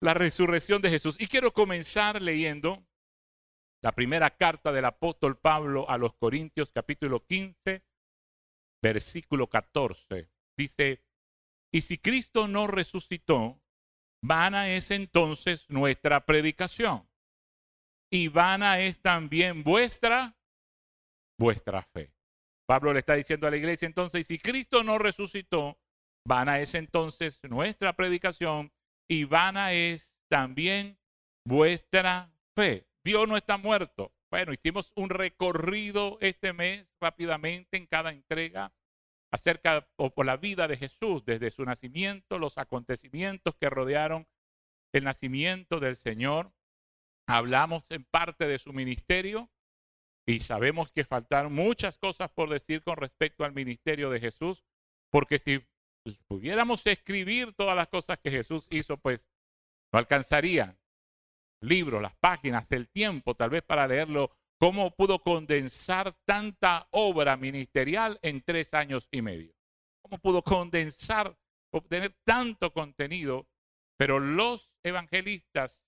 la resurrección de Jesús. Y quiero comenzar leyendo la primera carta del apóstol Pablo a los Corintios capítulo 15, versículo 14. Dice, y si Cristo no resucitó, vana es entonces nuestra predicación. Y vana es también vuestra, vuestra fe. Pablo le está diciendo a la iglesia entonces, si Cristo no resucitó, vana es entonces nuestra predicación y vana es también vuestra fe. Dios no está muerto. Bueno, hicimos un recorrido este mes rápidamente en cada entrega acerca o por la vida de Jesús desde su nacimiento, los acontecimientos que rodearon el nacimiento del Señor. Hablamos en parte de su ministerio y sabemos que faltaron muchas cosas por decir con respecto al ministerio de Jesús, porque si pudiéramos escribir todas las cosas que Jesús hizo, pues no alcanzaría libros, las páginas, el tiempo tal vez para leerlo, cómo pudo condensar tanta obra ministerial en tres años y medio. Cómo pudo condensar, obtener tanto contenido, pero los evangelistas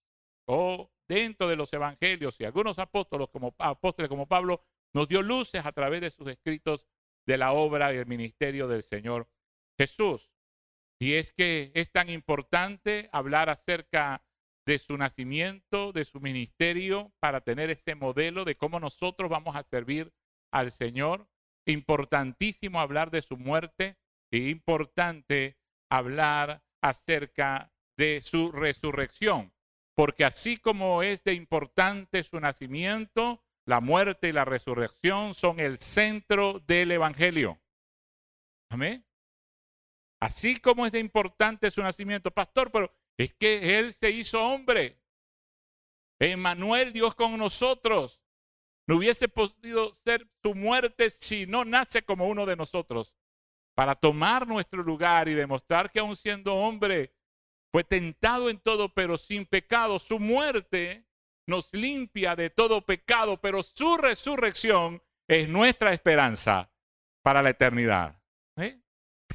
o dentro de los evangelios y algunos apóstoles como, apóstoles como Pablo nos dio luces a través de sus escritos de la obra y el ministerio del Señor Jesús. Y es que es tan importante hablar acerca de su nacimiento, de su ministerio, para tener ese modelo de cómo nosotros vamos a servir al Señor. Importantísimo hablar de su muerte e importante hablar acerca de su resurrección, porque así como es de importante su nacimiento, la muerte y la resurrección son el centro del Evangelio. Amén. Así como es de importante su nacimiento, pastor, pero es que Él se hizo hombre. Emmanuel, Dios con nosotros. No hubiese podido ser su muerte si no nace como uno de nosotros. Para tomar nuestro lugar y demostrar que aún siendo hombre, fue tentado en todo, pero sin pecado. Su muerte nos limpia de todo pecado, pero su resurrección es nuestra esperanza para la eternidad. ¿eh?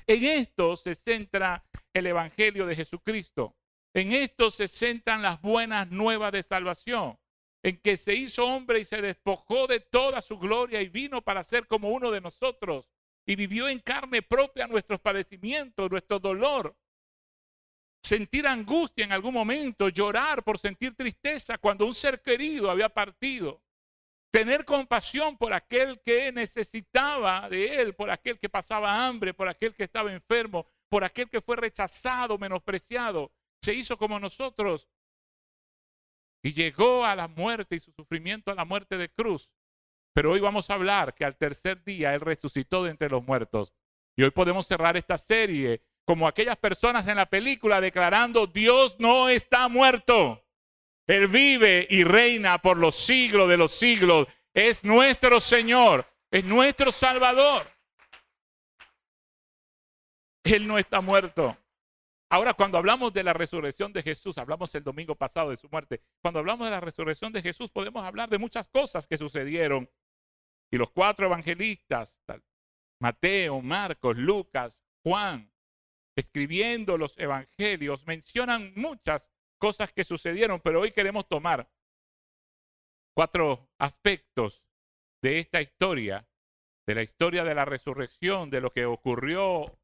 En esto se centra el Evangelio de Jesucristo. En esto se sentan las buenas nuevas de salvación, en que se hizo hombre y se despojó de toda su gloria y vino para ser como uno de nosotros y vivió en carne propia nuestros padecimientos, nuestro dolor. Sentir angustia en algún momento, llorar por sentir tristeza cuando un ser querido había partido. Tener compasión por aquel que necesitaba de él, por aquel que pasaba hambre, por aquel que estaba enfermo, por aquel que fue rechazado, menospreciado se hizo como nosotros y llegó a la muerte y su sufrimiento a la muerte de cruz. Pero hoy vamos a hablar que al tercer día Él resucitó de entre los muertos. Y hoy podemos cerrar esta serie como aquellas personas en la película declarando, Dios no está muerto. Él vive y reina por los siglos de los siglos. Es nuestro Señor, es nuestro Salvador. Él no está muerto. Ahora, cuando hablamos de la resurrección de Jesús, hablamos el domingo pasado de su muerte, cuando hablamos de la resurrección de Jesús podemos hablar de muchas cosas que sucedieron. Y los cuatro evangelistas, Mateo, Marcos, Lucas, Juan, escribiendo los evangelios, mencionan muchas cosas que sucedieron, pero hoy queremos tomar cuatro aspectos de esta historia, de la historia de la resurrección, de lo que ocurrió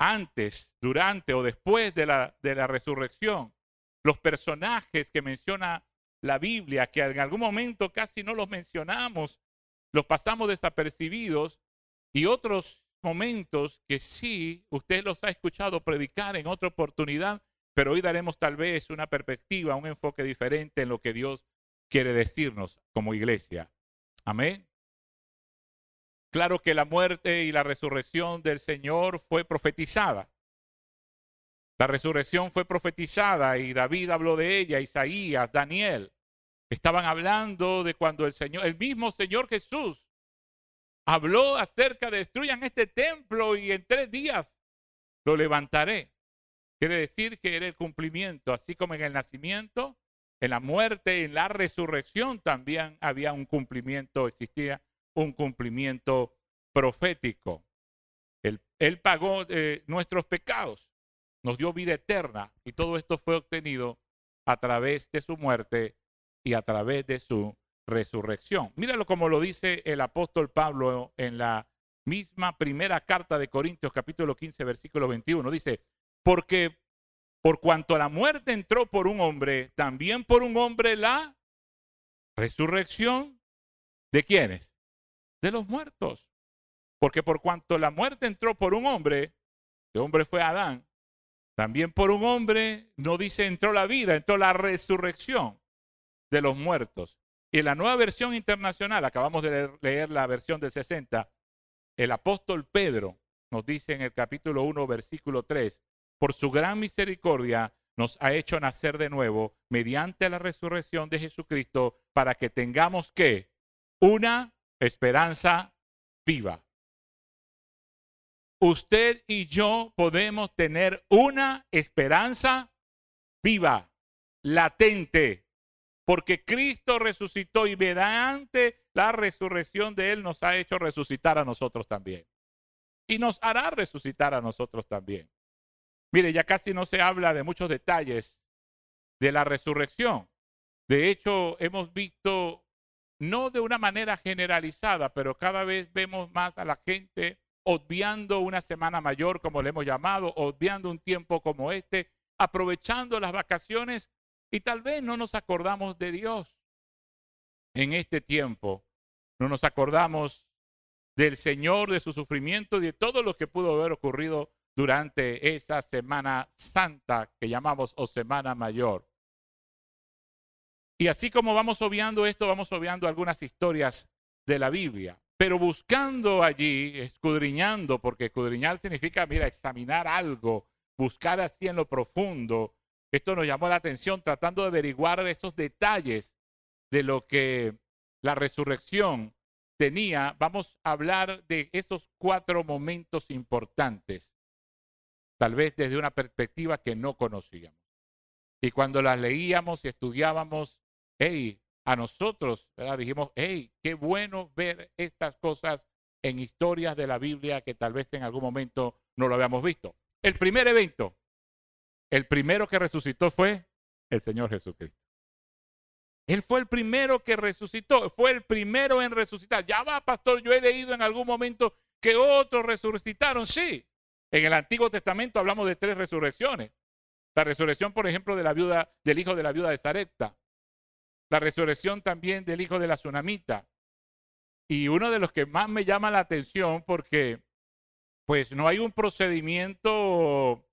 antes, durante o después de la, de la resurrección. Los personajes que menciona la Biblia, que en algún momento casi no los mencionamos, los pasamos desapercibidos, y otros momentos que sí, usted los ha escuchado predicar en otra oportunidad, pero hoy daremos tal vez una perspectiva, un enfoque diferente en lo que Dios quiere decirnos como iglesia. Amén. Claro que la muerte y la resurrección del Señor fue profetizada. La resurrección fue profetizada y David habló de ella, Isaías, Daniel. Estaban hablando de cuando el Señor, el mismo Señor Jesús, habló acerca de destruyan este templo y en tres días lo levantaré. Quiere decir que era el cumplimiento, así como en el nacimiento, en la muerte, en la resurrección también había un cumplimiento, existía un cumplimiento profético. Él, pagó eh, nuestros pecados, nos dio vida eterna y todo esto fue obtenido a través de su muerte y a través de su resurrección. Míralo como lo dice el apóstol Pablo en la misma primera carta de Corintios capítulo 15 versículo 21. Dice, porque por cuanto la muerte entró por un hombre, también por un hombre la resurrección de quiénes? De los muertos. Porque por cuanto la muerte entró por un hombre, el hombre fue Adán, también por un hombre, no dice entró la vida, entró la resurrección de los muertos. Y en la nueva versión internacional, acabamos de leer, leer la versión del 60, el apóstol Pedro nos dice en el capítulo 1, versículo 3, por su gran misericordia nos ha hecho nacer de nuevo mediante la resurrección de Jesucristo para que tengamos que una esperanza viva. Usted y yo podemos tener una esperanza viva, latente, porque Cristo resucitó y mediante la resurrección de Él nos ha hecho resucitar a nosotros también. Y nos hará resucitar a nosotros también. Mire, ya casi no se habla de muchos detalles de la resurrección. De hecho, hemos visto, no de una manera generalizada, pero cada vez vemos más a la gente obviando una semana mayor, como le hemos llamado, obviando un tiempo como este, aprovechando las vacaciones y tal vez no nos acordamos de Dios en este tiempo. No nos acordamos del Señor, de su sufrimiento y de todo lo que pudo haber ocurrido durante esa Semana Santa que llamamos o Semana Mayor. Y así como vamos obviando esto, vamos obviando algunas historias de la Biblia, pero buscando allí, escudriñando, porque escudriñar significa, mira, examinar algo, buscar así en lo profundo. Esto nos llamó la atención tratando de averiguar esos detalles de lo que la resurrección tenía. Vamos a hablar de esos cuatro momentos importantes tal vez desde una perspectiva que no conocíamos. Y cuando las leíamos y estudiábamos, hey, a nosotros, ¿verdad? dijimos, hey, qué bueno ver estas cosas en historias de la Biblia que tal vez en algún momento no lo habíamos visto. El primer evento, el primero que resucitó fue el Señor Jesucristo. Él fue el primero que resucitó, fue el primero en resucitar. Ya va, pastor, yo he leído en algún momento que otros resucitaron, sí, en el Antiguo Testamento hablamos de tres resurrecciones. La resurrección, por ejemplo, del hijo de la viuda de Zarepta. La resurrección también del hijo de la tsunamita. Y uno de los que más me llama la atención porque pues no hay un procedimiento,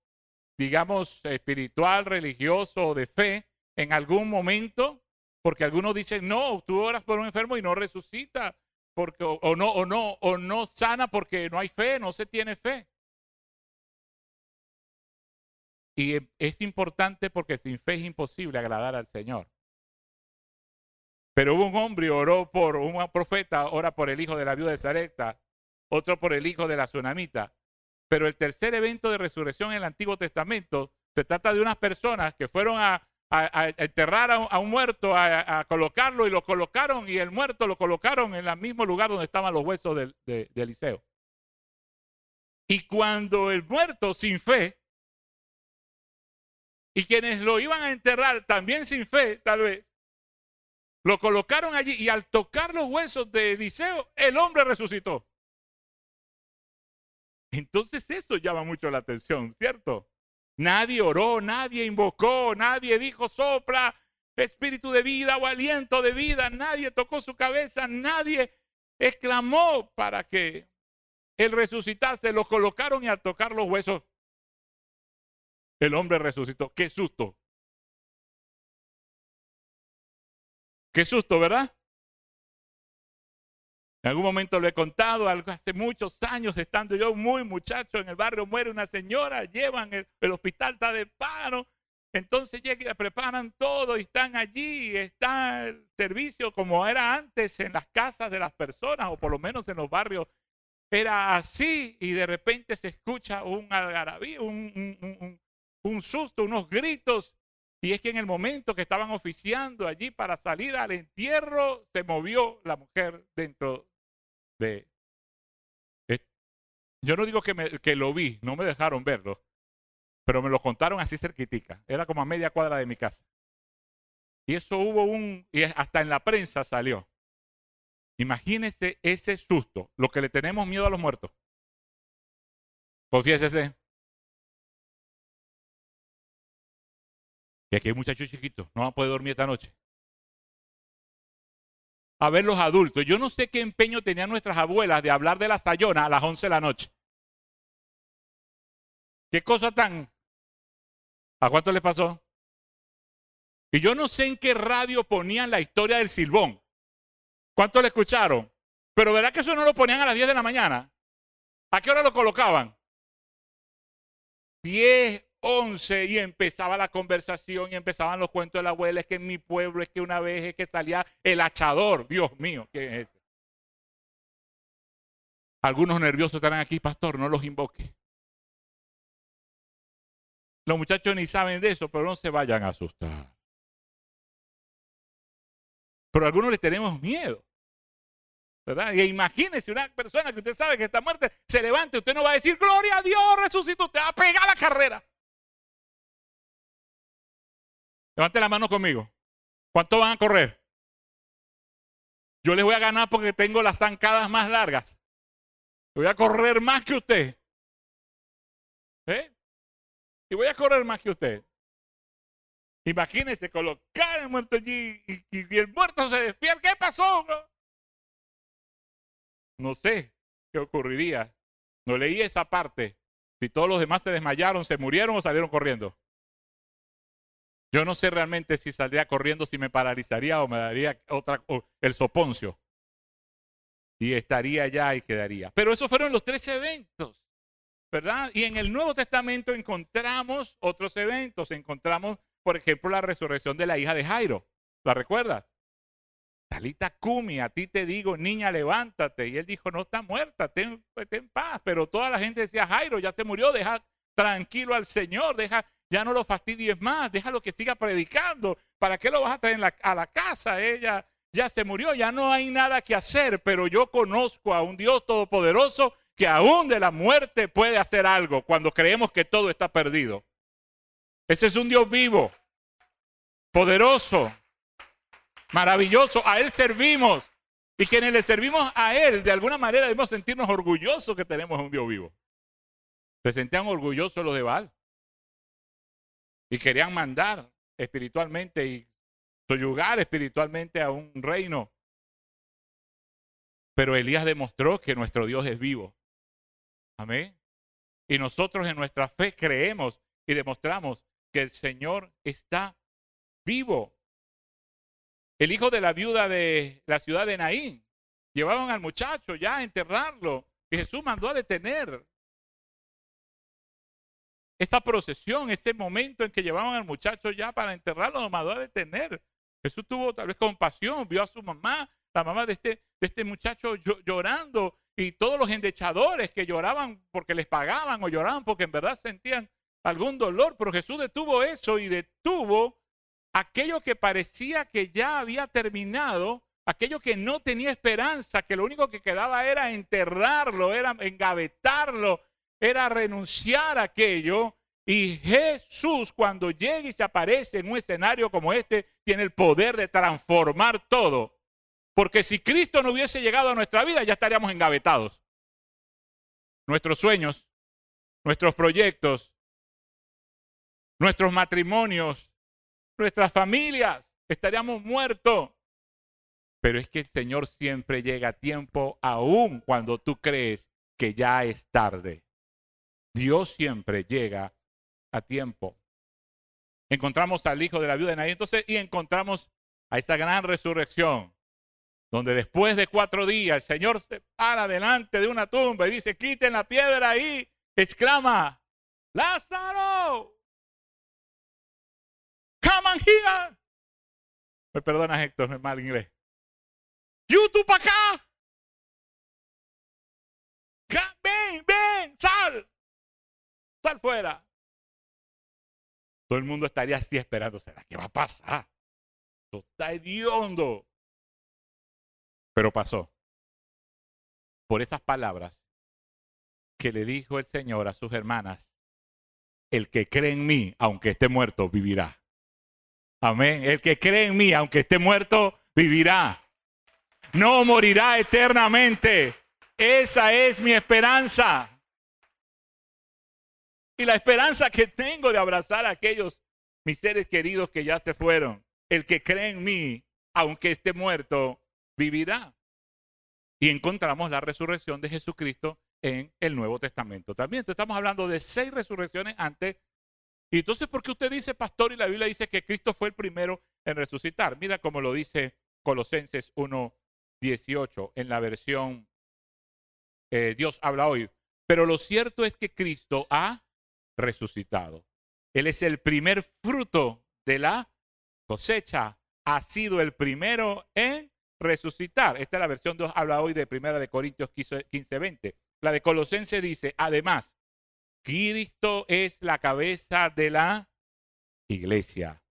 digamos, espiritual, religioso o de fe en algún momento, porque algunos dicen, no, tú oras por un enfermo y no resucita, porque, o no, o no, o no sana porque no hay fe, no se tiene fe. Y es importante porque sin fe es imposible agradar al Señor. Pero hubo un hombre oró por un profeta, ora por el hijo de la viuda de Zareta, otro por el hijo de la tsunamita. Pero el tercer evento de resurrección en el Antiguo Testamento se trata de unas personas que fueron a, enterrar a un, muerto, a, colocarlo y lo colocaron y el muerto lo colocaron en el mismo lugar donde estaban los huesos de Eliseo. Y cuando el muerto sin fe y quienes lo iban a enterrar también sin fe, tal vez, lo colocaron allí y al tocar los huesos de Eliseo, el hombre resucitó. Entonces eso llama mucho la atención, ¿cierto? Nadie oró, nadie invocó, nadie dijo sopla espíritu de vida o aliento de vida, nadie tocó su cabeza, nadie exclamó para que él resucitase, lo colocaron y al tocar los huesos el hombre resucitó. Qué susto. Qué susto, ¿verdad? En algún momento lo he contado, algo hace muchos años, estando yo muy muchacho en el barrio, muere una señora, llevan el, el hospital, está de paro. Entonces llegan, preparan todo y están allí, está el servicio como era antes en las casas de las personas, o por lo menos en los barrios era así, y de repente se escucha un algarabí, un, un susto, unos gritos. Y es que en el momento que estaban oficiando allí para salir al entierro, se movió la mujer dentro de... Yo no digo que, me, que lo vi, no me dejaron verlo, pero me lo contaron así cerquitica. Era como a media cuadra de mi casa. Y eso hubo un, y hasta en la prensa salió. Imagínese ese susto, lo que le tenemos miedo a los muertos. Confiésese. Y aquí hay muchachos chiquitos, no van a poder dormir esta noche. A ver los adultos. Yo no sé qué empeño tenían nuestras abuelas de hablar de la sayona a las 11 de la noche. ¿Qué cosa tan? ¿A cuánto les pasó? Y yo no sé en qué radio ponían la historia del silbón. ¿Cuánto le escucharon? Pero ¿verdad que eso no lo ponían a las 10 de la mañana? ¿A qué hora lo colocaban? 10, 11 y empezaba la conversación y empezaban los cuentos de la abuela. Es que en mi pueblo es que una vez es que salía el hachador. Dios mío, ¿qué es ese? Algunos nerviosos estarán aquí, pastor, no los invoque. Los muchachos ni saben de eso, pero no se vayan a asustar. Pero a algunos les tenemos miedo. ¿verdad? Y imagínese una persona que usted sabe que está muerta, se levante, usted no va a decir, gloria a Dios, resucitó, usted va a pegar la carrera. Levante la mano conmigo. ¿Cuánto van a correr? Yo les voy a ganar porque tengo las zancadas más largas. Voy a correr más que usted. ¿Eh? Y voy a correr más que usted. Imagínese colocar el muerto allí y, el muerto se despierta. ¿Qué pasó? No sé qué ocurriría. No leí esa parte. Si todos los demás se desmayaron, se murieron o salieron corriendo. Yo no sé realmente si saldría corriendo, si me paralizaría o me daría otra, el soponcio. Y estaría allá y quedaría. Pero esos fueron los tres eventos, ¿verdad? Y en el Nuevo Testamento encontramos otros eventos. Encontramos, por ejemplo, la resurrección de la hija de Jairo. ¿La recuerdas? Talita Kumi, a ti te digo, niña, levántate. Y él dijo, no está muerta, ten, ten paz. Pero toda la gente decía, Jairo, ya se murió, deja tranquilo al Señor, deja, ya no lo fastidies más, déjalo que siga predicando. ¿Para qué lo vas a traer a la casa? Ella ya se murió, ya no hay nada que hacer, pero yo conozco a un Dios todopoderoso que aún de la muerte puede hacer algo cuando creemos que todo está perdido. Ese es un Dios vivo, poderoso, maravilloso. A Él servimos. Y quienes le servimos a Él, de alguna manera debemos sentirnos orgullosos que tenemos un Dios vivo. Se sentían orgullosos los de Baal y querían mandar espiritualmente y soyugar espiritualmente a un reino. Pero Elías demostró que nuestro Dios es vivo. Amén. Y nosotros en nuestra fe creemos y demostramos que el Señor está vivo. El hijo de la viuda de la ciudad de Naín llevaban al muchacho ya a enterrarlo y Jesús mandó a detener esta procesión, ese momento en que llevaban al muchacho ya para enterrarlo, lo mandó a detener. Jesús tuvo tal vez compasión, vio a su mamá, la mamá de este, de este muchacho llorando y todos los endechadores que lloraban porque les pagaban o lloraban porque en verdad sentían algún dolor, pero Jesús detuvo eso y detuvo aquello que parecía que ya había terminado, aquello que no tenía esperanza, que lo único que quedaba era enterrarlo, era engavetarlo, era renunciar a aquello. Y Jesús cuando llega y se aparece en un escenario como este, tiene el poder de transformar todo. Porque si Cristo no hubiese llegado a nuestra vida, ya estaríamos engavetados. Nuestros sueños, nuestros proyectos, nuestros matrimonios, nuestras familias, estaríamos muertos. Pero es que el Señor siempre llega a tiempo, aun cuando tú crees que ya es tarde. Dios siempre llega a tiempo. Encontramos al hijo de la viuda de Naí entonces y encontramos a esa gran resurrección, donde después de cuatro días el Señor se para delante de una tumba y dice, quiten la piedra ahí, exclama, Lázaro, come on here. Me perdona Héctor, es mal inglés. YouTube acá. Ven, ven, sal. Sal fuera. Todo el mundo estaría así esperando. ¿Será qué va a pasar? Esto está hediondo. Pero pasó. Por esas palabras que le dijo el Señor a sus hermanas, el que cree en mí, aunque esté muerto, vivirá. Amén. El que cree en mí, aunque esté muerto, vivirá. No morirá eternamente. Esa es mi esperanza. Y la esperanza que tengo de abrazar a aquellos mis seres queridos que ya se fueron. El que cree en mí, aunque esté muerto, vivirá. Y encontramos la resurrección de Jesucristo en el Nuevo Testamento también. Entonces estamos hablando de seis resurrecciones antes. Y entonces, ¿por qué usted dice, pastor, y la Biblia dice que Cristo fue el primero en resucitar? Mira cómo lo dice Colosenses 1.18 en la versión eh, Dios habla hoy. Pero lo cierto es que Cristo ha resucitado. Él es el primer fruto de la cosecha. Ha sido el primero en resucitar. Esta es la versión Dios habla hoy de Primera de Corintios 15, 20. La de Colosense dice, además, Cristo es la cabeza de la iglesia,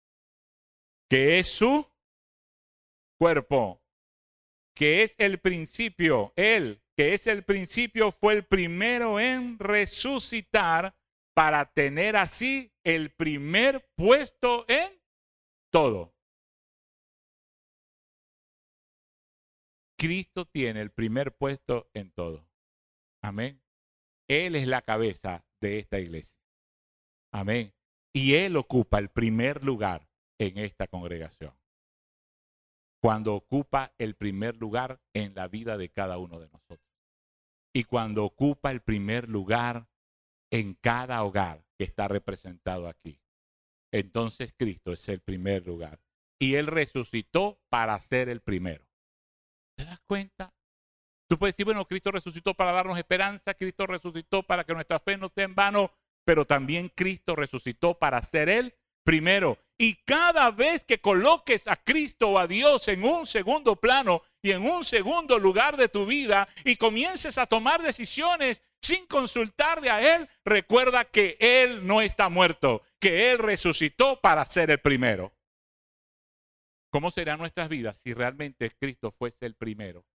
que es su cuerpo, que es el principio, Él, que es el principio, fue el primero en resucitar para tener así el primer puesto en todo. Cristo tiene el primer puesto en todo. Amén. Él es la cabeza de esta iglesia. Amén. Y Él ocupa el primer lugar en esta congregación. Cuando ocupa el primer lugar en la vida de cada uno de nosotros. Y cuando ocupa el primer lugar en cada hogar que está representado aquí. Entonces Cristo es el primer lugar. Y Él resucitó para ser el primero. ¿Te das cuenta? Tú puedes decir, bueno, Cristo resucitó para darnos esperanza, Cristo resucitó para que nuestra fe no sea en vano, pero también Cristo resucitó para ser el primero. Y cada vez que coloques a Cristo o a Dios en un segundo plano y en un segundo lugar de tu vida y comiences a tomar decisiones sin consultarle a Él, recuerda que Él no está muerto, que Él resucitó para ser el primero. ¿Cómo serán nuestras vidas si realmente Cristo fuese el primero?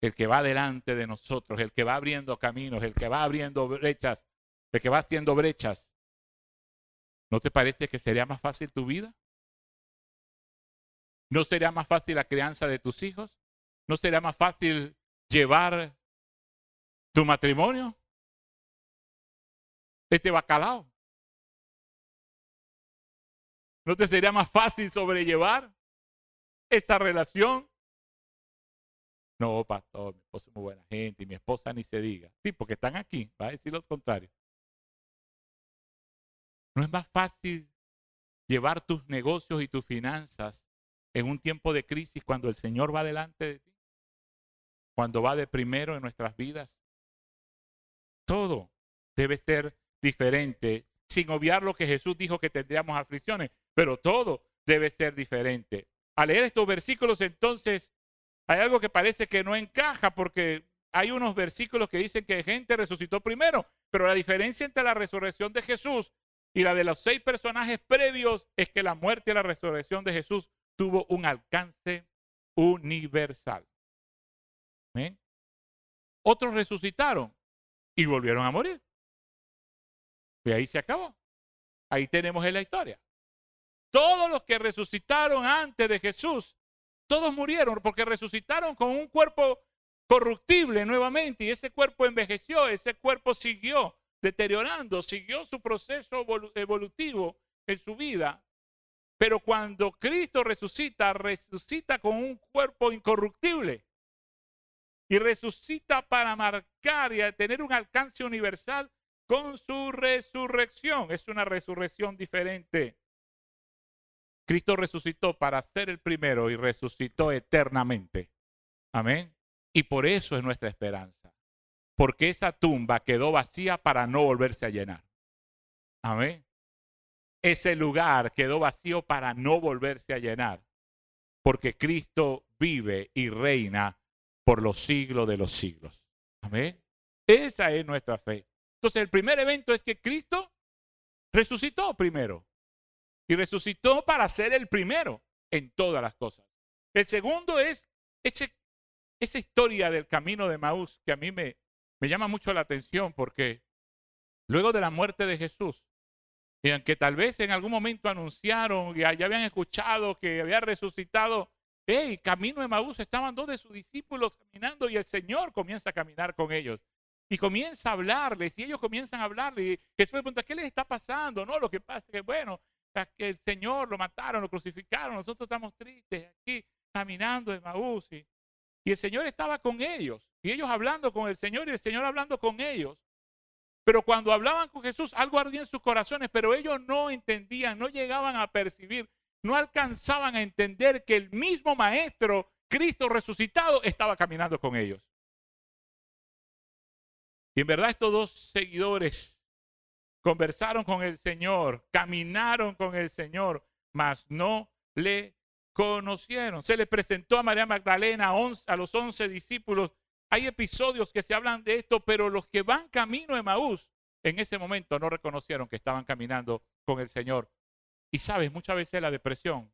El que va delante de nosotros, el que va abriendo caminos, el que va abriendo brechas, el que va haciendo brechas. ¿No te parece que sería más fácil tu vida? ¿No sería más fácil la crianza de tus hijos? ¿No sería más fácil llevar tu matrimonio, este bacalao. ¿No te sería más fácil sobrellevar esa relación? No, pastor, mi esposa es muy buena gente y mi esposa ni se diga. Sí, porque están aquí, va a decir lo contrario. ¿No es más fácil llevar tus negocios y tus finanzas en un tiempo de crisis cuando el Señor va delante de ti? Cuando va de primero en nuestras vidas. Todo debe ser diferente, sin obviar lo que Jesús dijo que tendríamos aflicciones, pero todo debe ser diferente. Al leer estos versículos, entonces, hay algo que parece que no encaja porque hay unos versículos que dicen que gente resucitó primero, pero la diferencia entre la resurrección de Jesús y la de los seis personajes previos es que la muerte y la resurrección de Jesús tuvo un alcance universal. Otros resucitaron, y volvieron a morir. Y ahí se acabó. Ahí tenemos la historia. Todos los que resucitaron antes de Jesús, todos murieron porque resucitaron con un cuerpo corruptible nuevamente y ese cuerpo envejeció, ese cuerpo siguió deteriorando, siguió su proceso evolutivo en su vida. Pero cuando Cristo resucita, resucita con un cuerpo incorruptible y resucita para marcar y tener un alcance universal con su resurrección. Es una resurrección diferente. Cristo resucitó para ser el primero y resucitó eternamente. Amén. Y por eso es nuestra esperanza. Porque esa tumba quedó vacía para no volverse a llenar. Amén. Ese lugar quedó vacío para no volverse a llenar. Porque Cristo vive y reina por los siglos de los siglos. Amén. Esa es nuestra fe. Entonces el primer evento es que Cristo resucitó primero. Y resucitó para ser el primero en todas las cosas. El segundo es esa historia del camino de Maús que a mí me, me llama mucho la atención porque luego de la muerte de Jesús, Y aunque tal vez en algún momento anunciaron y ya habían escuchado que había resucitado, hey, camino de Maús, estaban dos de sus discípulos caminando y el Señor comienza a caminar con ellos. Y comienza a hablarles y ellos comienzan a hablarle. Y Jesús le pregunta, ¿qué les está pasando? No, lo que pasa es que, bueno, el Señor lo mataron, lo crucificaron, nosotros estamos tristes aquí caminando en Maús. Y, y el Señor estaba con ellos. Y ellos hablando con el Señor y el Señor hablando con ellos. Pero cuando hablaban con Jesús, algo ardía en sus corazones, pero ellos no entendían, no llegaban a percibir, no alcanzaban a entender que el mismo Maestro, Cristo resucitado, estaba caminando con ellos. Y en verdad estos dos seguidores conversaron con el Señor, caminaron con el Señor, mas no le conocieron. Se le presentó a María Magdalena a, los once discípulos hay episodios que se hablan de esto, pero los que van camino de Maús en ese momento no reconocieron que estaban caminando con el Señor. Y sabes, muchas veces la depresión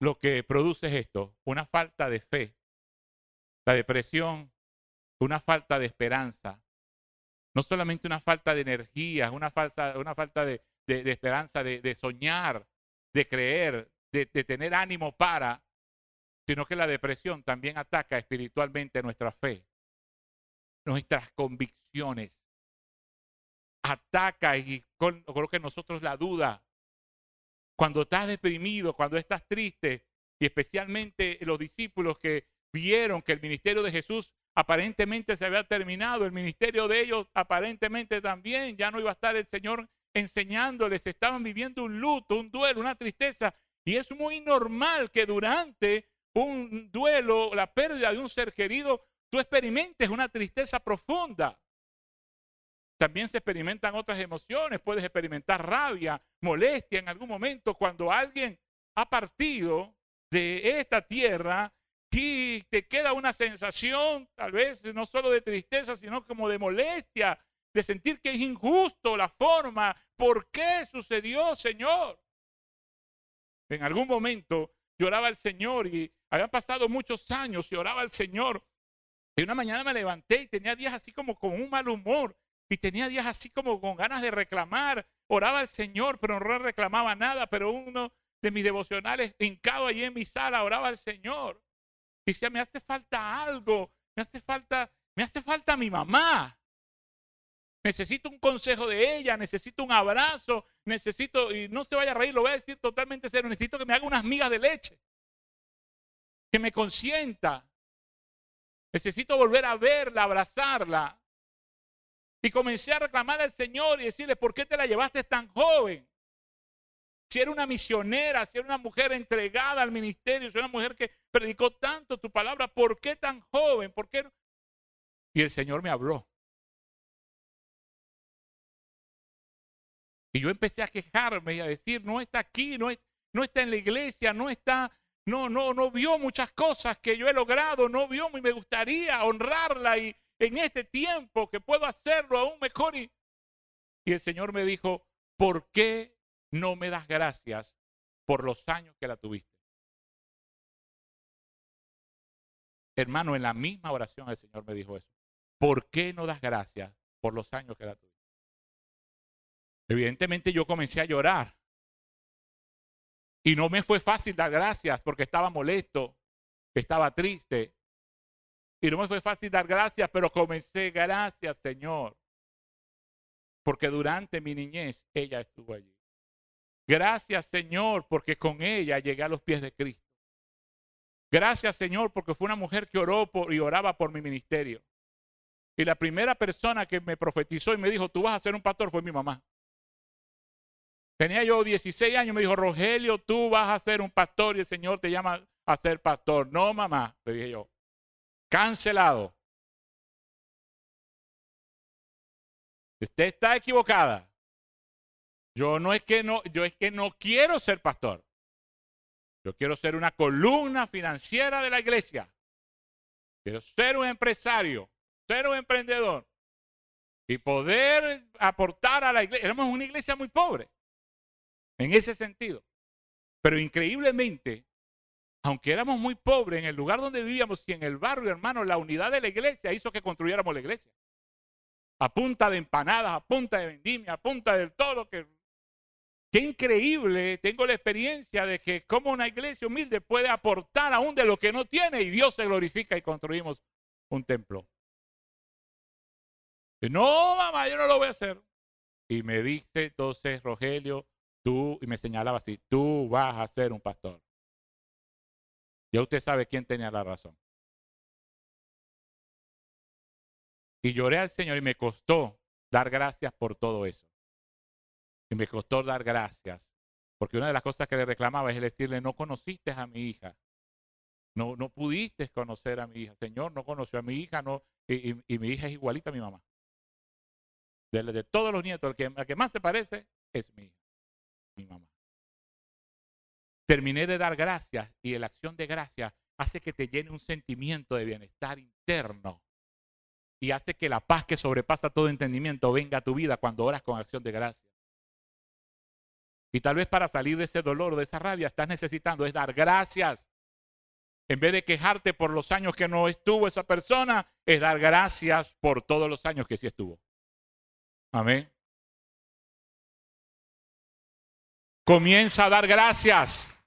lo que produce es esto, una falta de fe. La depresión, una falta de esperanza. No solamente una falta de energía, una, falsa, una falta de, esperanza, de, soñar, de creer, de tener ánimo para, sino que la depresión también ataca espiritualmente nuestra fe nuestras convicciones. Ataca y coloca en nosotros la duda. Cuando estás deprimido, cuando estás triste, y especialmente los discípulos que vieron que el ministerio de Jesús aparentemente se había terminado, el ministerio de ellos aparentemente también, ya no iba a estar el Señor enseñándoles, estaban viviendo un luto, un duelo, una tristeza, y es muy normal que durante un duelo, la pérdida de un ser querido, tú experimentes una tristeza profunda. También se experimentan otras emociones, puedes experimentar rabia, molestia en algún momento cuando alguien ha partido de esta tierra y te queda una sensación tal vez no solo de tristeza, sino como de molestia, de sentir que es injusto la forma, ¿por qué sucedió, Señor? En algún momento lloraba al Señor y habían pasado muchos años y oraba al Señor. Y una mañana me levanté y tenía días así como con un mal humor y tenía días así como con ganas de reclamar. Oraba al Señor, pero no reclamaba nada. Pero uno de mis devocionales, hincado allí en mi sala, oraba al Señor. Y decía, me hace falta algo, me hace falta, me hace falta mi mamá. Necesito un consejo de ella, necesito un abrazo, necesito, y no se vaya a reír, lo voy a decir totalmente serio, necesito que me haga unas migas de leche, que me consienta, Necesito volver a verla, abrazarla. Y comencé a reclamar al Señor y decirle, ¿por qué te la llevaste tan joven? Si era una misionera, si era una mujer entregada al ministerio, si era una mujer que predicó tanto tu palabra, ¿por qué tan joven? ¿Por qué? Y el Señor me habló. Y yo empecé a quejarme y a decir, no está aquí, no, no está en la iglesia, no está no, no, no vio muchas cosas que yo he logrado, no vio y me gustaría honrarla y en este tiempo que puedo hacerlo aún mejor. Y, y el Señor me dijo, ¿por qué no me das gracias por los años que la tuviste? Hermano, en la misma oración el Señor me dijo eso. ¿Por qué no das gracias por los años que la tuviste? Evidentemente yo comencé a llorar y no me fue fácil dar gracias porque estaba molesto, estaba triste. Y no me fue fácil dar gracias, pero comencé, gracias Señor. Porque durante mi niñez ella estuvo allí. Gracias Señor, porque con ella llegué a los pies de Cristo. Gracias Señor, porque fue una mujer que oró y oraba por mi ministerio. Y la primera persona que me profetizó y me dijo, tú vas a ser un pastor, fue mi mamá. Tenía yo 16 años, me dijo, Rogelio, tú vas a ser un pastor y el Señor te llama a ser pastor. No, mamá, le dije yo. Cancelado. Usted está equivocada. Yo no es que no, yo es que no quiero ser pastor. Yo quiero ser una columna financiera de la iglesia. Quiero ser un empresario, ser un emprendedor y poder aportar a la iglesia. Éramos una iglesia muy pobre en ese sentido. Pero increíblemente, aunque éramos muy pobres en el lugar donde vivíamos y en el barrio, hermano, la unidad de la iglesia hizo que construyéramos la iglesia. A punta de empanadas, a punta de vendimia, a punta del todo que Qué increíble, tengo la experiencia de que como una iglesia humilde puede aportar aún de lo que no tiene y Dios se glorifica y construimos un templo. Y no, mamá, yo no lo voy a hacer. Y me dice entonces, Rogelio, tú, y me señalaba así, tú vas a ser un pastor. Ya usted sabe quién tenía la razón. Y lloré al Señor y me costó dar gracias por todo eso. Y me costó dar gracias. Porque una de las cosas que le reclamaba es decirle, no conociste a mi hija. No, no pudiste conocer a mi hija. Señor, no conoció a mi hija. No, y, mi hija es igualita a mi mamá. De, todos los nietos, el que, que más se parece es mi mi mamá. Terminé de dar gracias y la acción de gracias hace que te llene un sentimiento de bienestar interno y hace que la paz que sobrepasa todo entendimiento venga a tu vida cuando oras con acción de gracia. Y tal vez para salir de ese dolor, de esa rabia, estás necesitando es dar gracias. En vez de quejarte por los años que no estuvo esa persona, es dar gracias por todos los años que sí estuvo. Amén. Comienza a dar gracias.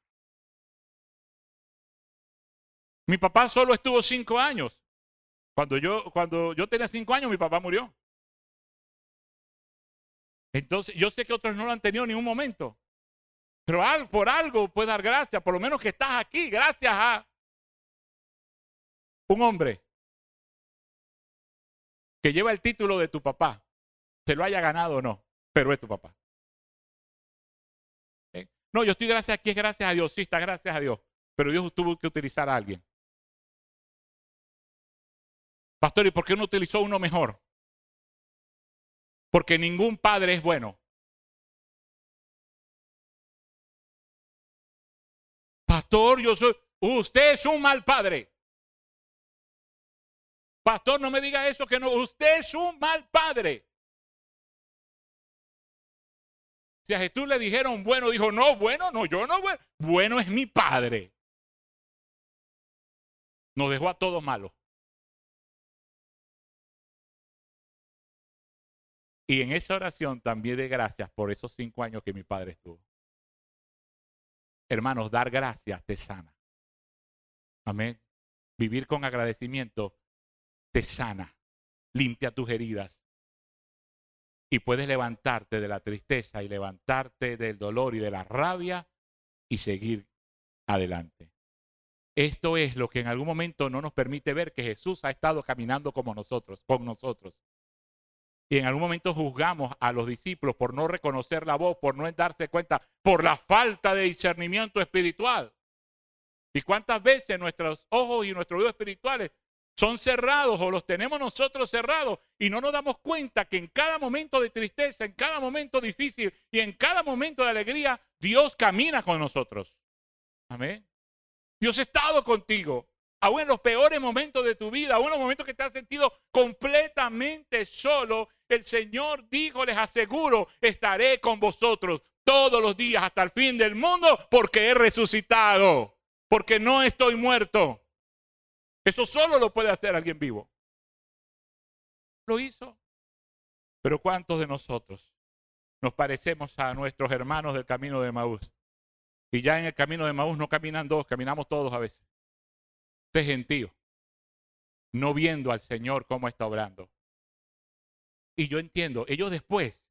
Mi papá solo estuvo cinco años. Cuando yo, cuando yo tenía cinco años, mi papá murió. Entonces, yo sé que otros no lo han tenido ni un momento. Pero por algo puedes dar gracias, por lo menos que estás aquí, gracias a un hombre que lleva el título de tu papá, se lo haya ganado o no, pero es tu papá. ¿Eh? No, yo estoy gracias aquí, es gracias a Dios, sí, está gracias a Dios, pero Dios tuvo que utilizar a alguien. Pastor, ¿y por qué no utilizó uno mejor? Porque ningún padre es bueno. Pastor, yo soy, usted es un mal padre. Pastor, no me diga eso que no, usted es un mal padre. Si a Jesús le dijeron bueno, dijo, no, bueno, no, yo no, bueno, bueno es mi padre. Nos dejó a todos malos. Y en esa oración también de gracias por esos cinco años que mi padre estuvo. Hermanos, dar gracias te sana. Amén. Vivir con agradecimiento te sana, limpia tus heridas. Y puedes levantarte de la tristeza y levantarte del dolor y de la rabia y seguir adelante. Esto es lo que en algún momento no nos permite ver que Jesús ha estado caminando como nosotros, con nosotros. Y en algún momento juzgamos a los discípulos por no reconocer la voz, por no darse cuenta, por la falta de discernimiento espiritual. ¿Y cuántas veces nuestros ojos y nuestros oídos espirituales son cerrados o los tenemos nosotros cerrados y no nos damos cuenta que en cada momento de tristeza, en cada momento difícil y en cada momento de alegría, Dios camina con nosotros? Amén. Dios ha estado contigo aún en los peores momentos de tu vida, aún en los momentos que te has sentido completamente solo, el Señor dijo, les aseguro, estaré con vosotros todos los días hasta el fin del mundo porque he resucitado, porque no estoy muerto. Eso solo lo puede hacer alguien vivo. Lo hizo. Pero ¿cuántos de nosotros nos parecemos a nuestros hermanos del camino de Maús? Y ya en el camino de Maús no caminan dos, caminamos todos a veces gentío, no viendo al Señor cómo está obrando. Y yo entiendo, ellos después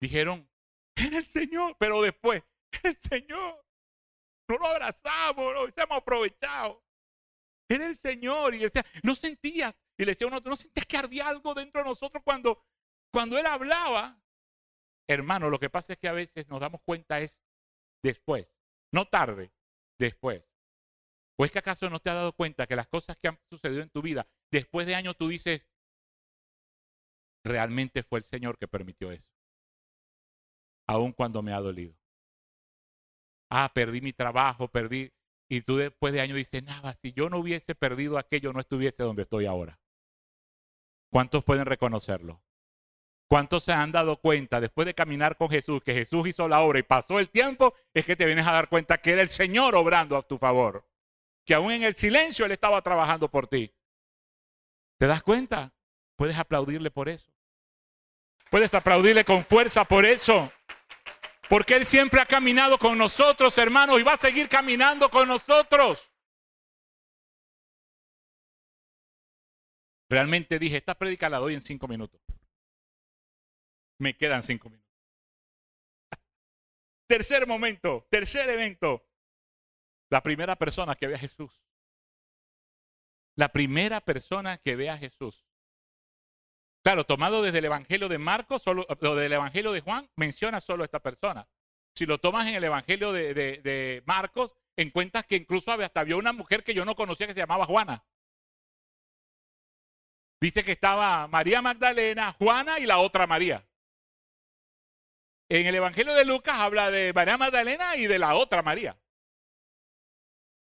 dijeron, en el Señor, pero después, el Señor, no lo abrazamos, no hemos aprovechado. Era el Señor y decía, no sentías, y le decía uno, no sentías que ardía algo dentro de nosotros cuando, cuando Él hablaba. Hermano, lo que pasa es que a veces nos damos cuenta es después, no tarde, después. ¿O es que acaso no te has dado cuenta que las cosas que han sucedido en tu vida, después de años tú dices, realmente fue el Señor que permitió eso? Aun cuando me ha dolido. Ah, perdí mi trabajo, perdí. Y tú después de años dices, nada, si yo no hubiese perdido aquello, no estuviese donde estoy ahora. ¿Cuántos pueden reconocerlo? ¿Cuántos se han dado cuenta después de caminar con Jesús, que Jesús hizo la obra y pasó el tiempo, es que te vienes a dar cuenta que era el Señor obrando a tu favor? Que aún en el silencio Él estaba trabajando por ti. ¿Te das cuenta? Puedes aplaudirle por eso. Puedes aplaudirle con fuerza por eso. Porque Él siempre ha caminado con nosotros, hermanos, y va a seguir caminando con nosotros. Realmente dije, esta prédica la doy en cinco minutos. Me quedan cinco minutos. Tercer momento, tercer evento. La primera persona que ve a Jesús. La primera persona que ve a Jesús. Claro, tomado desde el Evangelio de Marcos, solo, o del Evangelio de Juan, menciona solo a esta persona. Si lo tomas en el Evangelio de, Marcos, encuentras que incluso hasta había una mujer que yo no conocía que se llamaba Juana. Dice que estaba María Magdalena, Juana y la otra María. En el Evangelio de Lucas habla de María Magdalena y de la otra María.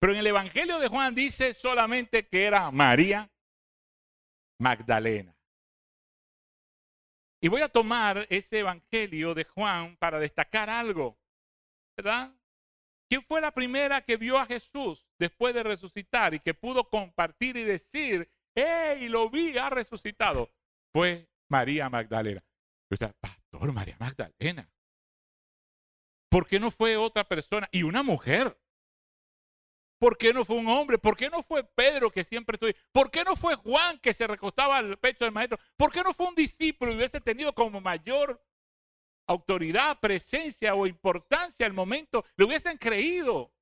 Pero en el Evangelio de Juan dice solamente que era María Magdalena. Y voy a tomar ese Evangelio de Juan para destacar algo. ¿Verdad? ¿Quién fue la primera que vio a Jesús después de resucitar y que pudo compartir y decir, ¡hey, lo vi, ha resucitado! Fue María Magdalena. O sea, pastor María Magdalena. ¿Por qué no fue otra persona? Y una mujer. ¿Por qué no fue un hombre? ¿Por qué no fue Pedro que siempre estuvo? ¿Por qué no fue Juan que se recostaba al pecho del maestro? ¿Por qué no fue un discípulo y hubiese tenido como mayor autoridad, presencia o importancia al momento? Le hubiesen creído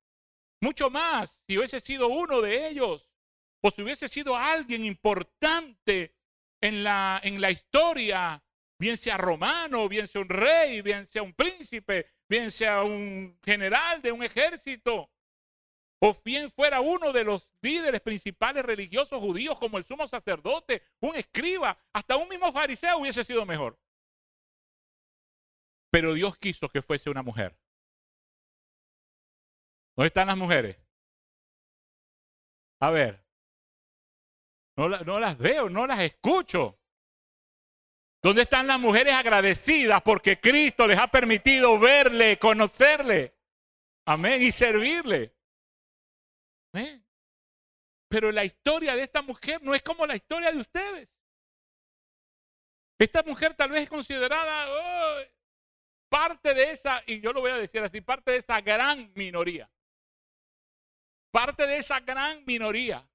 mucho más si hubiese sido uno de ellos o si hubiese sido alguien importante en la, en la historia, bien sea romano, bien sea un rey, bien sea un príncipe, bien sea un general de un ejército o bien fuera uno de los líderes principales religiosos judíos como el sumo sacerdote, un escriba, hasta un mismo fariseo hubiese sido mejor. Pero Dios quiso que fuese una mujer. ¿Dónde están las mujeres? A ver, no, no las veo, no las escucho. ¿Dónde están las mujeres agradecidas porque Cristo les ha permitido verle, conocerle? Amén. Y servirle. ¿Eh? Pero la historia de esta mujer no es como la historia de ustedes. Esta mujer tal vez es considerada parte de esa, y yo lo voy a decir así, parte de esa gran minoría. Parte de esa gran minoría.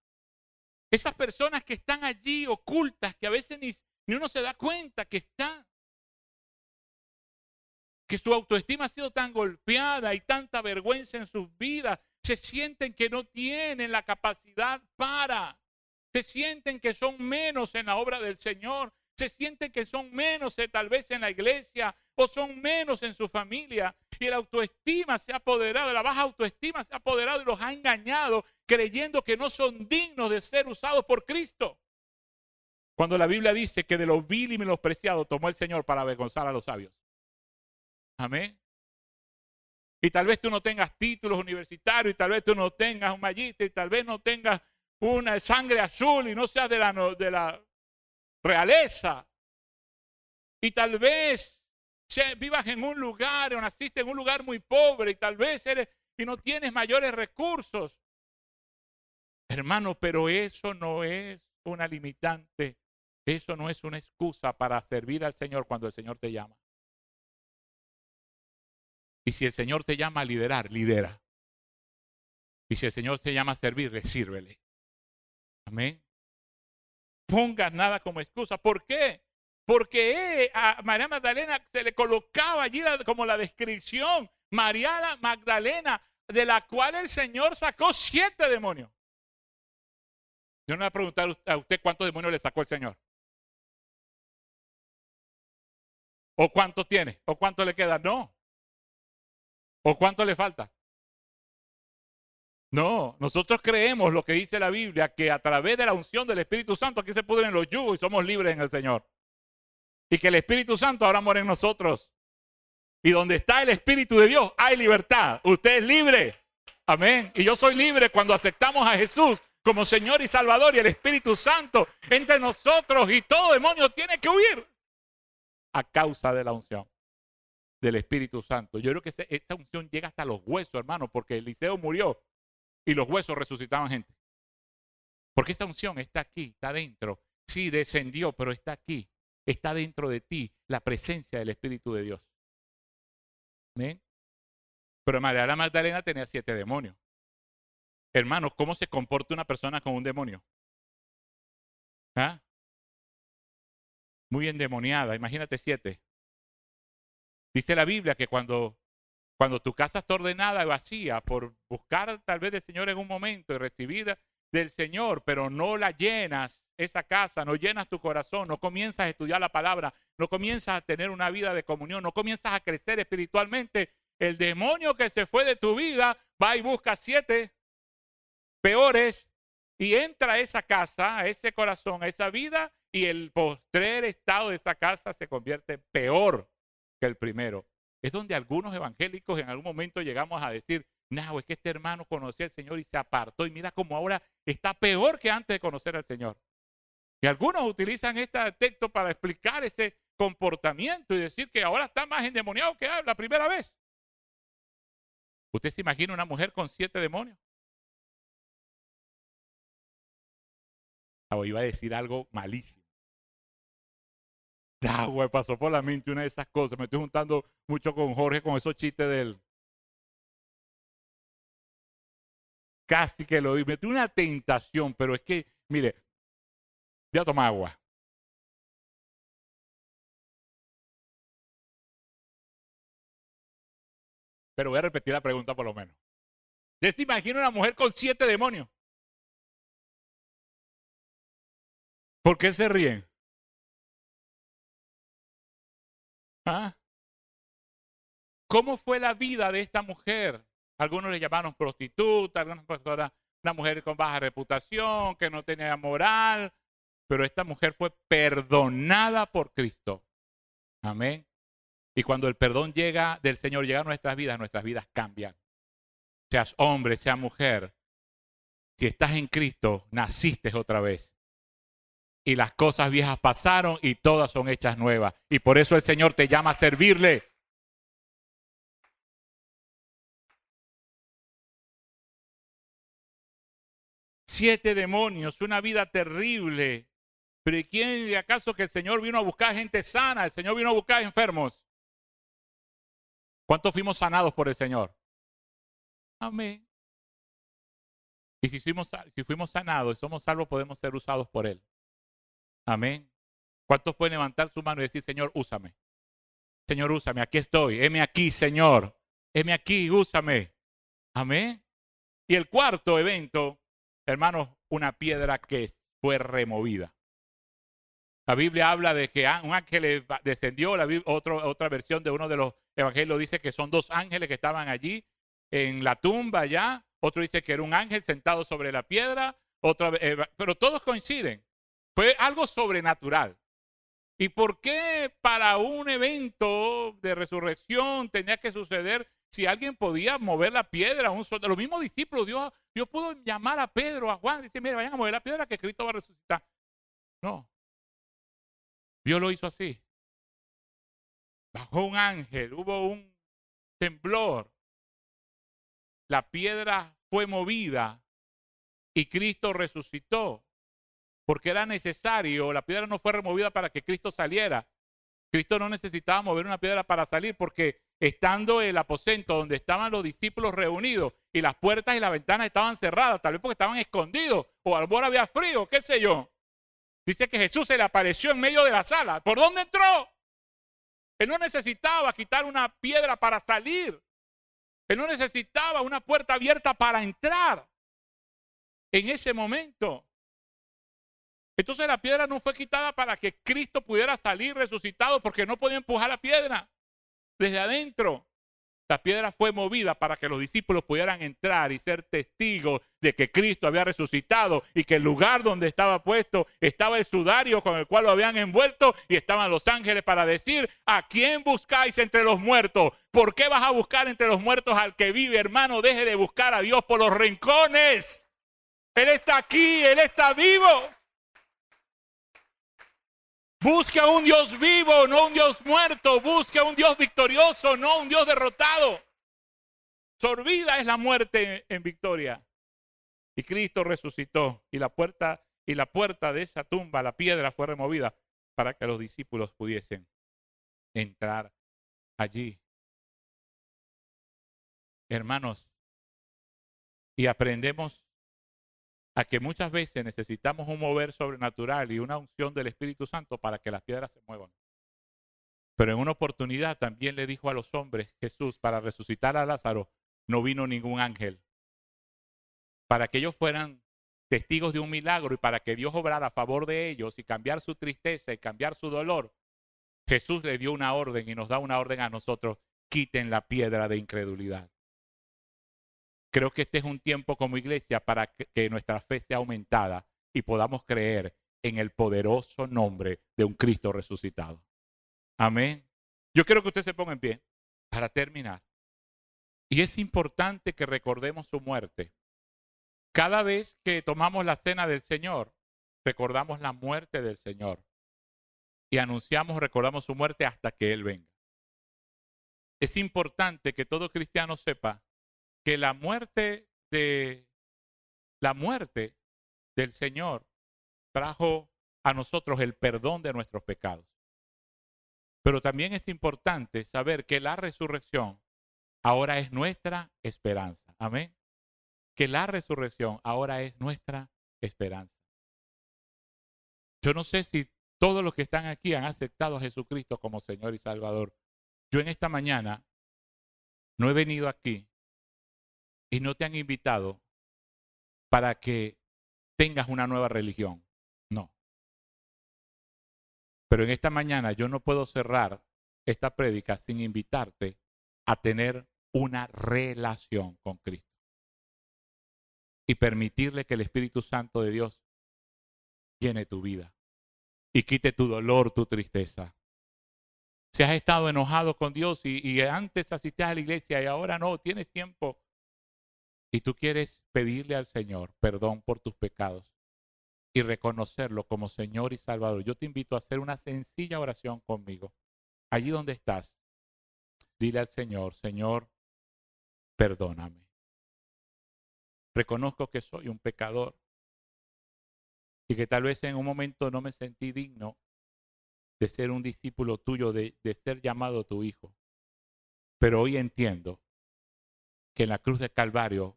Esas personas que están allí ocultas, que a veces ni, ni uno se da cuenta que están. Que su autoestima ha sido tan golpeada y tanta vergüenza en sus vidas se sienten que no tienen la capacidad para, se sienten que son menos en la obra del Señor, se sienten que son menos eh, tal vez en la iglesia o son menos en su familia. Y la autoestima se ha apoderado, la baja autoestima se ha apoderado y los ha engañado creyendo que no son dignos de ser usados por Cristo. Cuando la Biblia dice que de lo vil y menospreciado tomó el Señor para avergonzar a los sabios. Amén. Y tal vez tú no tengas títulos universitarios, y tal vez tú no tengas un mallita, y tal vez no tengas una sangre azul y no seas de la, de la realeza. Y tal vez vivas en un lugar o naciste en un lugar muy pobre y tal vez eres y no tienes mayores recursos. Hermano, pero eso no es una limitante. Eso no es una excusa para servir al Señor cuando el Señor te llama. Y si el Señor te llama a liderar, lidera. Y si el Señor te llama a servir, sírvele. Amén. Pongas nada como excusa. ¿Por qué? Porque a María Magdalena se le colocaba allí como la descripción. María Magdalena, de la cual el Señor sacó siete demonios. Yo no voy a preguntar a usted cuántos demonios le sacó el Señor. ¿O cuántos tiene? ¿O cuánto le queda? No. ¿O cuánto le falta? No, nosotros creemos lo que dice la Biblia, que a través de la unción del Espíritu Santo aquí se pudren los yugos y somos libres en el Señor. Y que el Espíritu Santo ahora mora en nosotros. Y donde está el Espíritu de Dios hay libertad. Usted es libre. Amén. Y yo soy libre cuando aceptamos a Jesús como Señor y Salvador y el Espíritu Santo entre nosotros y todo demonio tiene que huir a causa de la unción del Espíritu Santo. Yo creo que esa unción llega hasta los huesos, hermano, porque Eliseo murió y los huesos resucitaban gente. Porque esa unción está aquí, está dentro. Sí, descendió, pero está aquí. Está dentro de ti la presencia del Espíritu de Dios. Amén. Pero María la Magdalena tenía siete demonios. Hermanos, ¿cómo se comporta una persona con un demonio? ¿Ah? Muy endemoniada, imagínate siete. Dice la Biblia que cuando, cuando tu casa está ordenada y vacía por buscar tal vez del Señor en un momento y recibir del Señor, pero no la llenas esa casa, no llenas tu corazón, no comienzas a estudiar la palabra, no comienzas a tener una vida de comunión, no comienzas a crecer espiritualmente, el demonio que se fue de tu vida va y busca siete peores y entra a esa casa, a ese corazón, a esa vida y el postrer estado de esa casa se convierte peor el primero. Es donde algunos evangélicos en algún momento llegamos a decir, no, es que este hermano conocía al Señor y se apartó y mira cómo ahora está peor que antes de conocer al Señor. Y algunos utilizan este texto para explicar ese comportamiento y decir que ahora está más endemoniado que la primera vez. ¿Usted se imagina una mujer con siete demonios? Ah, iba a decir algo malísimo. Ah, güey, pasó por la mente una de esas cosas. Me estoy juntando mucho con Jorge con esos chistes de él. Casi que lo digo. Me tuve una tentación, pero es que, mire, ya toma agua. Pero voy a repetir la pregunta por lo menos. ¿Usted se imagina una mujer con siete demonios? ¿Por qué se ríen? ¿Ah? ¿Cómo fue la vida de esta mujer? Algunos le llamaron prostituta, algunas una mujer con baja reputación, que no tenía moral, pero esta mujer fue perdonada por Cristo. Amén. Y cuando el perdón llega del Señor, llega a nuestras vidas, nuestras vidas cambian. Seas hombre, sea mujer. Si estás en Cristo, naciste otra vez. Y las cosas viejas pasaron y todas son hechas nuevas. Y por eso el Señor te llama a servirle. Siete demonios, una vida terrible. Pero ¿y quién acaso que el Señor vino a buscar gente sana? El Señor vino a buscar enfermos. ¿Cuántos fuimos sanados por el Señor? Amén. Y si fuimos, si fuimos sanados y somos salvos, podemos ser usados por Él. Amén. ¿Cuántos pueden levantar su mano y decir, Señor, úsame? Señor, úsame, aquí estoy. Heme aquí, Señor. Heme aquí, úsame. Amén. Y el cuarto evento, hermanos, una piedra que fue removida. La Biblia habla de que un ángel descendió, la otra versión de uno de los evangelios dice que son dos ángeles que estaban allí en la tumba ya, otro dice que era un ángel sentado sobre la piedra, otra, pero todos coinciden. Fue algo sobrenatural. ¿Y por qué para un evento de resurrección tenía que suceder si alguien podía mover la piedra? Un de los mismos discípulos, Dios, Dios pudo llamar a Pedro, a Juan, y decir, mire, vayan a mover la piedra que Cristo va a resucitar. No, Dios lo hizo así. Bajó un ángel, hubo un temblor. La piedra fue movida y Cristo resucitó. Porque era necesario, la piedra no fue removida para que Cristo saliera. Cristo no necesitaba mover una piedra para salir porque estando el aposento donde estaban los discípulos reunidos y las puertas y las ventanas estaban cerradas, tal vez porque estaban escondidos o al borde había frío, qué sé yo. Dice que Jesús se le apareció en medio de la sala. ¿Por dónde entró? Él no necesitaba quitar una piedra para salir. Él no necesitaba una puerta abierta para entrar en ese momento. Entonces la piedra no fue quitada para que Cristo pudiera salir resucitado porque no podía empujar la piedra desde adentro. La piedra fue movida para que los discípulos pudieran entrar y ser testigos de que Cristo había resucitado y que el lugar donde estaba puesto estaba el sudario con el cual lo habían envuelto y estaban los ángeles para decir, ¿a quién buscáis entre los muertos? ¿Por qué vas a buscar entre los muertos al que vive, hermano? Deje de buscar a Dios por los rincones. Él está aquí, Él está vivo. Busca un Dios vivo, no un Dios muerto. Busca un Dios victorioso, no un Dios derrotado. Sorbida es la muerte en victoria. Y Cristo resucitó y la puerta y la puerta de esa tumba, la piedra fue removida para que los discípulos pudiesen entrar allí. hermanos, y aprendemos a que muchas veces necesitamos un mover sobrenatural y una unción del Espíritu Santo para que las piedras se muevan. Pero en una oportunidad también le dijo a los hombres Jesús, para resucitar a Lázaro, no vino ningún ángel. Para que ellos fueran testigos de un milagro y para que Dios obrara a favor de ellos y cambiar su tristeza y cambiar su dolor, Jesús le dio una orden y nos da una orden a nosotros, quiten la piedra de incredulidad. Creo que este es un tiempo como iglesia para que nuestra fe sea aumentada y podamos creer en el poderoso nombre de un Cristo resucitado. Amén. Yo quiero que usted se ponga en pie para terminar. Y es importante que recordemos su muerte. Cada vez que tomamos la cena del Señor, recordamos la muerte del Señor. Y anunciamos, recordamos su muerte hasta que Él venga. Es importante que todo cristiano sepa que la muerte de la muerte del Señor trajo a nosotros el perdón de nuestros pecados. Pero también es importante saber que la resurrección ahora es nuestra esperanza. Amén. Que la resurrección ahora es nuestra esperanza. Yo no sé si todos los que están aquí han aceptado a Jesucristo como Señor y Salvador. Yo en esta mañana no he venido aquí y no te han invitado para que tengas una nueva religión. No. Pero en esta mañana yo no puedo cerrar esta prédica sin invitarte a tener una relación con Cristo. Y permitirle que el Espíritu Santo de Dios llene tu vida y quite tu dolor, tu tristeza. Si has estado enojado con Dios y, y antes asistías a la iglesia y ahora no, tienes tiempo y tú quieres pedirle al Señor perdón por tus pecados y reconocerlo como Señor y Salvador, yo te invito a hacer una sencilla oración conmigo. Allí donde estás, dile al Señor, Señor, perdóname. Reconozco que soy un pecador y que tal vez en un momento no me sentí digno de ser un discípulo tuyo, de, de ser llamado tu hijo. Pero hoy entiendo que en la cruz de Calvario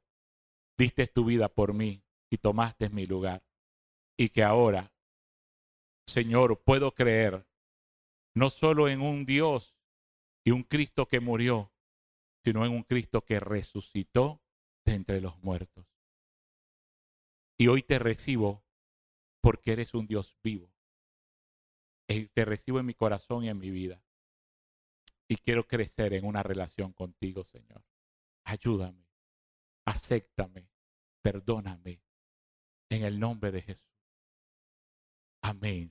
diste tu vida por mí y tomaste mi lugar. Y que ahora, Señor, puedo creer no solo en un Dios y un Cristo que murió, sino en un Cristo que resucitó de entre los muertos. Y hoy te recibo porque eres un Dios vivo. Y te recibo en mi corazón y en mi vida. Y quiero crecer en una relación contigo, Señor ayúdame, acéptame, perdóname, en el nombre de Jesús. Amén.